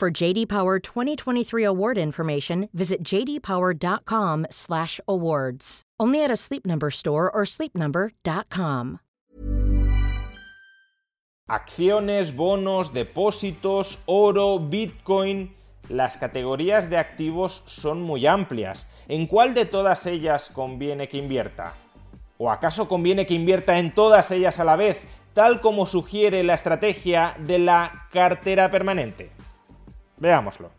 For JD Power 2023 award information, visit jdpower.com/awards. Only at a Sleep Number store or sleepnumber.com. Acciones, bonos, depósitos, oro, Bitcoin. Las categorías de activos son muy amplias. ¿En cuál de todas ellas conviene que invierta? ¿O acaso conviene que invierta en todas ellas a la vez, tal como sugiere la estrategia de la cartera permanente? Veámoslo.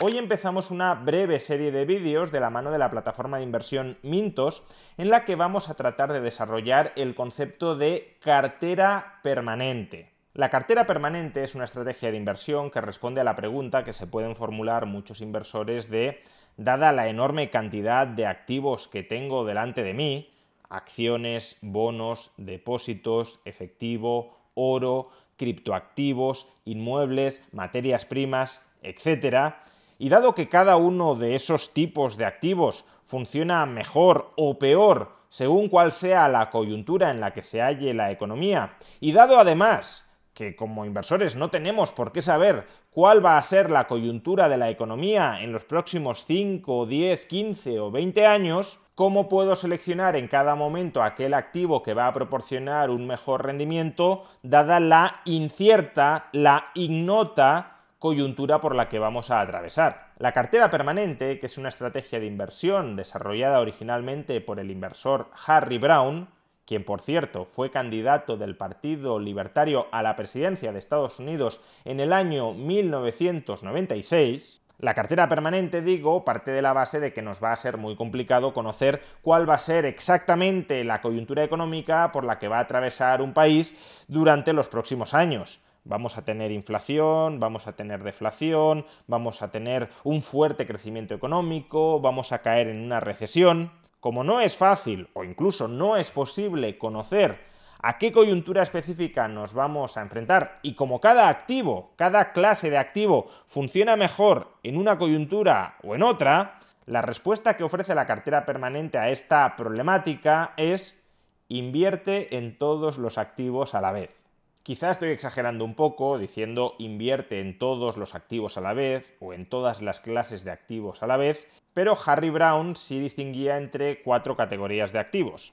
Hoy empezamos una breve serie de vídeos de la mano de la plataforma de inversión Mintos, en la que vamos a tratar de desarrollar el concepto de cartera permanente. La cartera permanente es una estrategia de inversión que responde a la pregunta que se pueden formular muchos inversores de, dada la enorme cantidad de activos que tengo delante de mí, acciones, bonos, depósitos, efectivo, oro, criptoactivos, inmuebles, materias primas, etc., y dado que cada uno de esos tipos de activos funciona mejor o peor según cuál sea la coyuntura en la que se halle la economía, y dado además que como inversores no tenemos por qué saber cuál va a ser la coyuntura de la economía en los próximos 5, 10, 15 o 20 años, ¿cómo puedo seleccionar en cada momento aquel activo que va a proporcionar un mejor rendimiento dada la incierta, la ignota coyuntura por la que vamos a atravesar. La cartera permanente, que es una estrategia de inversión desarrollada originalmente por el inversor Harry Brown, quien por cierto fue candidato del Partido Libertario a la presidencia de Estados Unidos en el año 1996, la cartera permanente, digo, parte de la base de que nos va a ser muy complicado conocer cuál va a ser exactamente la coyuntura económica por la que va a atravesar un país durante los próximos años. Vamos a tener inflación, vamos a tener deflación, vamos a tener un fuerte crecimiento económico, vamos a caer en una recesión. Como no es fácil o incluso no es posible conocer a qué coyuntura específica nos vamos a enfrentar y como cada activo, cada clase de activo funciona mejor en una coyuntura o en otra, la respuesta que ofrece la cartera permanente a esta problemática es invierte en todos los activos a la vez. Quizá estoy exagerando un poco diciendo invierte en todos los activos a la vez o en todas las clases de activos a la vez, pero Harry Brown sí distinguía entre cuatro categorías de activos.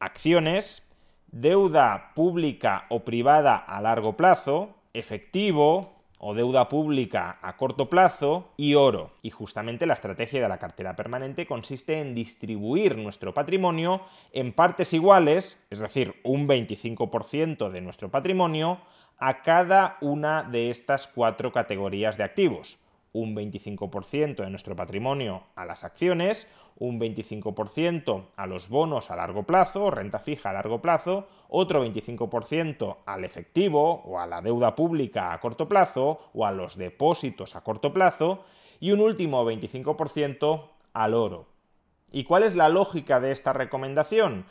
Acciones, deuda pública o privada a largo plazo, efectivo, o deuda pública a corto plazo y oro. Y justamente la estrategia de la cartera permanente consiste en distribuir nuestro patrimonio en partes iguales, es decir, un 25% de nuestro patrimonio, a cada una de estas cuatro categorías de activos un 25% de nuestro patrimonio a las acciones, un 25% a los bonos a largo plazo, renta fija a largo plazo, otro 25% al efectivo o a la deuda pública a corto plazo o a los depósitos a corto plazo y un último 25% al oro. ¿Y cuál es la lógica de esta recomendación?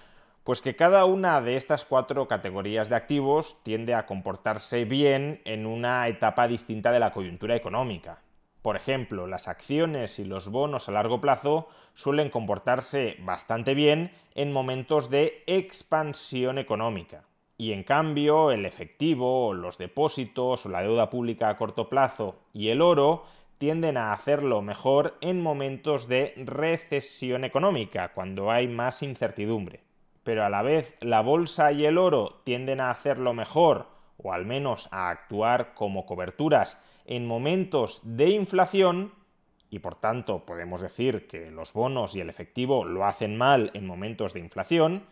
Pues que cada una de estas cuatro categorías de activos tiende a comportarse bien en una etapa distinta de la coyuntura económica. Por ejemplo, las acciones y los bonos a largo plazo suelen comportarse bastante bien en momentos de expansión económica. Y en cambio, el efectivo, los depósitos o la deuda pública a corto plazo y el oro tienden a hacerlo mejor en momentos de recesión económica, cuando hay más incertidumbre. Pero a la vez la bolsa y el oro tienden a hacerlo mejor, o al menos a actuar como coberturas en momentos de inflación, y por tanto podemos decir que los bonos y el efectivo lo hacen mal en momentos de inflación,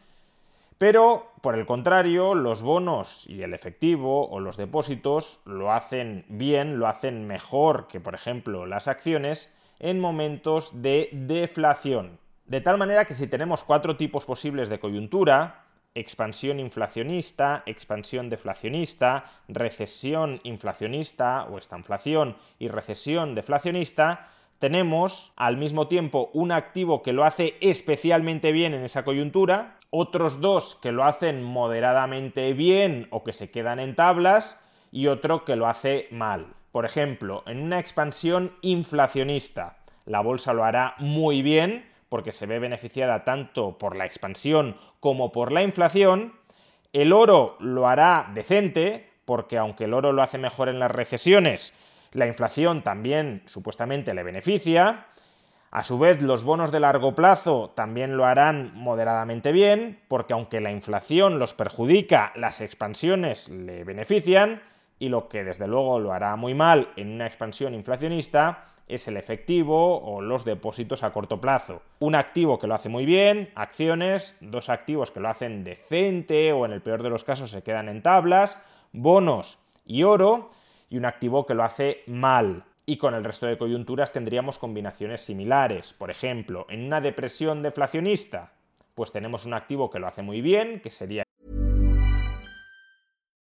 pero por el contrario, los bonos y el efectivo o los depósitos lo hacen bien, lo hacen mejor que por ejemplo las acciones en momentos de deflación. De tal manera que si tenemos cuatro tipos posibles de coyuntura, expansión inflacionista, expansión deflacionista, recesión inflacionista o estanflación y recesión deflacionista, tenemos al mismo tiempo un activo que lo hace especialmente bien en esa coyuntura, otros dos que lo hacen moderadamente bien o que se quedan en tablas y otro que lo hace mal. Por ejemplo, en una expansión inflacionista, la bolsa lo hará muy bien porque se ve beneficiada tanto por la expansión como por la inflación. El oro lo hará decente porque aunque el oro lo hace mejor en las recesiones, la inflación también supuestamente le beneficia. A su vez, los bonos de largo plazo también lo harán moderadamente bien, porque aunque la inflación los perjudica, las expansiones le benefician, y lo que desde luego lo hará muy mal en una expansión inflacionista es el efectivo o los depósitos a corto plazo. Un activo que lo hace muy bien, acciones, dos activos que lo hacen decente o en el peor de los casos se quedan en tablas, bonos y oro, y un activo que lo hace mal. Y con el resto de coyunturas tendríamos combinaciones similares. Por ejemplo, en una depresión deflacionista, pues tenemos un activo que lo hace muy bien, que sería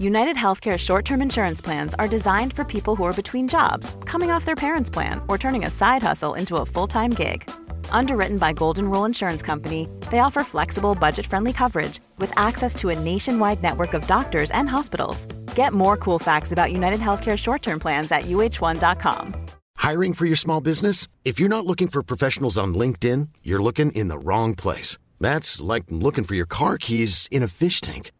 United Healthcare short term insurance plans are designed for people who are between jobs, coming off their parents' plan, or turning a side hustle into a full time gig. Underwritten by Golden Rule Insurance Company, they offer flexible, budget friendly coverage with access to a nationwide network of doctors and hospitals. Get more cool facts about United Healthcare short term plans at uh1.com. Hiring for your small business? If you're not looking for professionals on LinkedIn, you're looking in the wrong place. That's like looking for your car keys in a fish tank.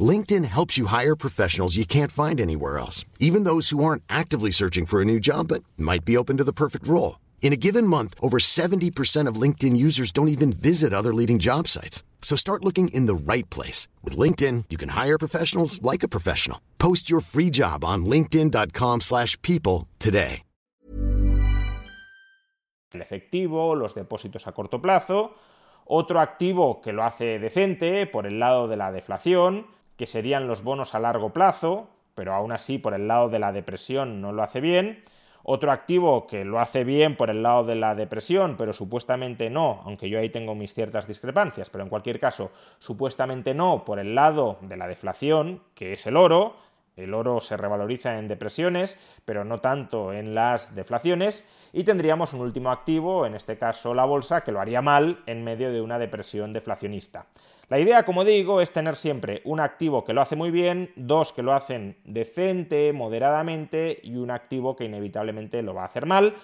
LinkedIn helps you hire professionals you can't find anywhere else, even those who aren't actively searching for a new job but might be open to the perfect role. In a given month, over 70% of LinkedIn users don't even visit other leading job sites. So start looking in the right place. With LinkedIn, you can hire professionals like a professional. Post your free job on linkedin.com slash people today. El efectivo, los depósitos a corto plazo, otro activo que lo hace decente por el lado de la deflación, que serían los bonos a largo plazo, pero aún así por el lado de la depresión no lo hace bien. Otro activo que lo hace bien por el lado de la depresión, pero supuestamente no, aunque yo ahí tengo mis ciertas discrepancias, pero en cualquier caso, supuestamente no por el lado de la deflación, que es el oro. El oro se revaloriza en depresiones, pero no tanto en las deflaciones. Y tendríamos un último activo, en este caso la bolsa, que lo haría mal en medio de una depresión deflacionista. La idea, como digo, es tener siempre un activo que lo hace muy bien, dos que lo hacen decente, moderadamente y un activo que inevitablemente lo va a hacer mal,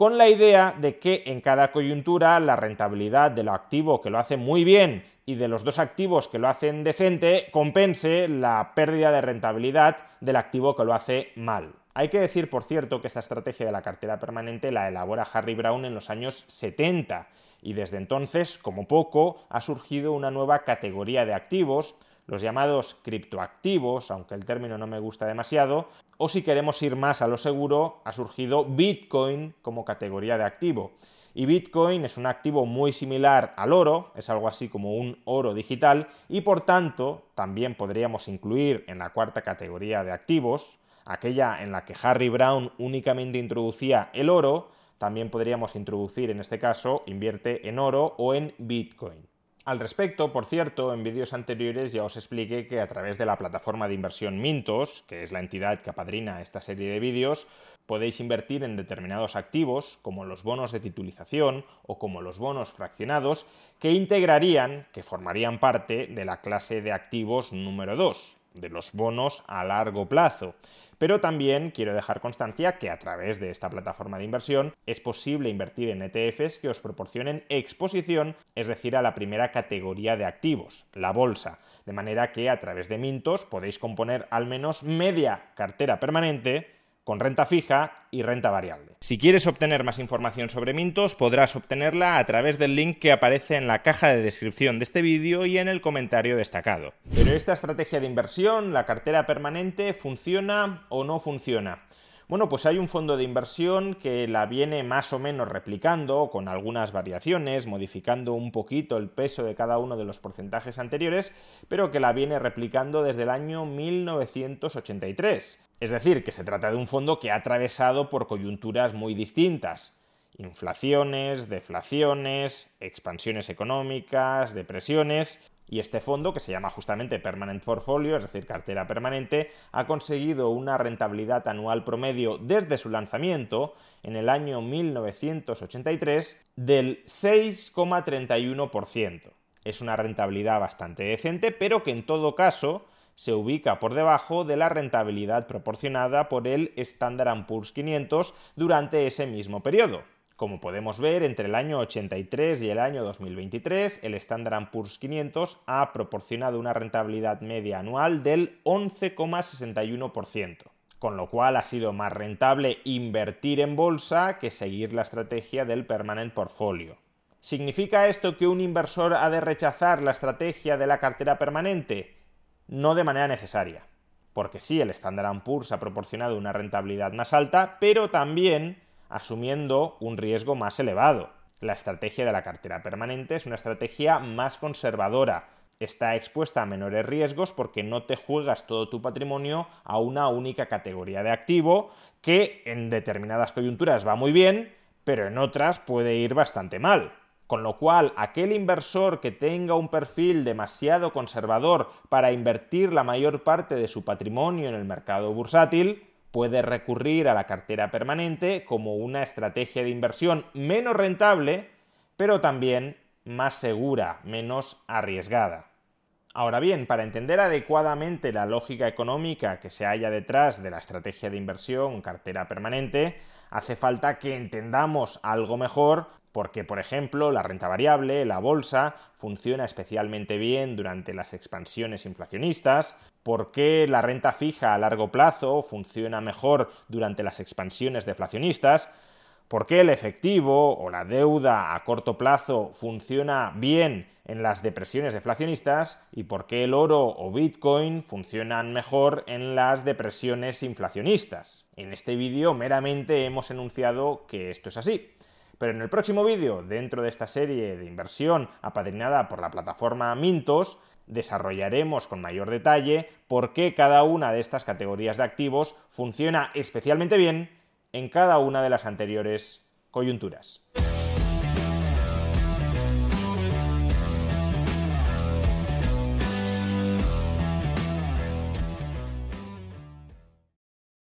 con la idea de que en cada coyuntura la rentabilidad de lo activo que lo hace muy bien y de los dos activos que lo hacen decente compense la pérdida de rentabilidad del activo que lo hace mal. Hay que decir, por cierto, que esta estrategia de la cartera permanente la elabora Harry Brown en los años 70 y desde entonces, como poco, ha surgido una nueva categoría de activos, los llamados criptoactivos, aunque el término no me gusta demasiado, o si queremos ir más a lo seguro, ha surgido Bitcoin como categoría de activo. Y Bitcoin es un activo muy similar al oro, es algo así como un oro digital, y por tanto también podríamos incluir en la cuarta categoría de activos, aquella en la que Harry Brown únicamente introducía el oro, también podríamos introducir en este caso invierte en oro o en Bitcoin. Al respecto, por cierto, en vídeos anteriores ya os expliqué que a través de la plataforma de inversión Mintos, que es la entidad que apadrina esta serie de vídeos, podéis invertir en determinados activos, como los bonos de titulización o como los bonos fraccionados, que integrarían, que formarían parte de la clase de activos número 2. De los bonos a largo plazo. Pero también quiero dejar constancia que a través de esta plataforma de inversión es posible invertir en ETFs que os proporcionen exposición, es decir, a la primera categoría de activos, la bolsa. De manera que a través de Mintos podéis componer al menos media cartera permanente con renta fija y renta variable. Si quieres obtener más información sobre Mintos, podrás obtenerla a través del link que aparece en la caja de descripción de este vídeo y en el comentario destacado. Pero esta estrategia de inversión, la cartera permanente, ¿funciona o no funciona? Bueno, pues hay un fondo de inversión que la viene más o menos replicando, con algunas variaciones, modificando un poquito el peso de cada uno de los porcentajes anteriores, pero que la viene replicando desde el año 1983. Es decir, que se trata de un fondo que ha atravesado por coyunturas muy distintas. Inflaciones, deflaciones, expansiones económicas, depresiones, y este fondo, que se llama justamente Permanent Portfolio, es decir, cartera permanente, ha conseguido una rentabilidad anual promedio desde su lanzamiento en el año 1983 del 6,31%. Es una rentabilidad bastante decente, pero que en todo caso se ubica por debajo de la rentabilidad proporcionada por el Standard Poor's 500 durante ese mismo periodo. Como podemos ver, entre el año 83 y el año 2023, el Standard Poor's 500 ha proporcionado una rentabilidad media anual del 11,61%, con lo cual ha sido más rentable invertir en bolsa que seguir la estrategia del permanent portfolio. ¿Significa esto que un inversor ha de rechazar la estrategia de la cartera permanente? No de manera necesaria, porque sí, el Standard Poor's ha proporcionado una rentabilidad más alta, pero también asumiendo un riesgo más elevado. La estrategia de la cartera permanente es una estrategia más conservadora. Está expuesta a menores riesgos porque no te juegas todo tu patrimonio a una única categoría de activo que en determinadas coyunturas va muy bien, pero en otras puede ir bastante mal. Con lo cual, aquel inversor que tenga un perfil demasiado conservador para invertir la mayor parte de su patrimonio en el mercado bursátil, puede recurrir a la cartera permanente como una estrategia de inversión menos rentable, pero también más segura, menos arriesgada. Ahora bien, para entender adecuadamente la lógica económica que se halla detrás de la estrategia de inversión cartera permanente, hace falta que entendamos algo mejor porque, por ejemplo, la renta variable, la bolsa, funciona especialmente bien durante las expansiones inflacionistas, por qué la renta fija a largo plazo funciona mejor durante las expansiones deflacionistas, por qué el efectivo o la deuda a corto plazo funciona bien en las depresiones deflacionistas y por qué el oro o Bitcoin funcionan mejor en las depresiones inflacionistas. En este vídeo meramente hemos enunciado que esto es así. Pero en el próximo vídeo, dentro de esta serie de inversión apadrinada por la plataforma Mintos, desarrollaremos con mayor detalle por qué cada una de estas categorías de activos funciona especialmente bien en cada una de las anteriores coyunturas.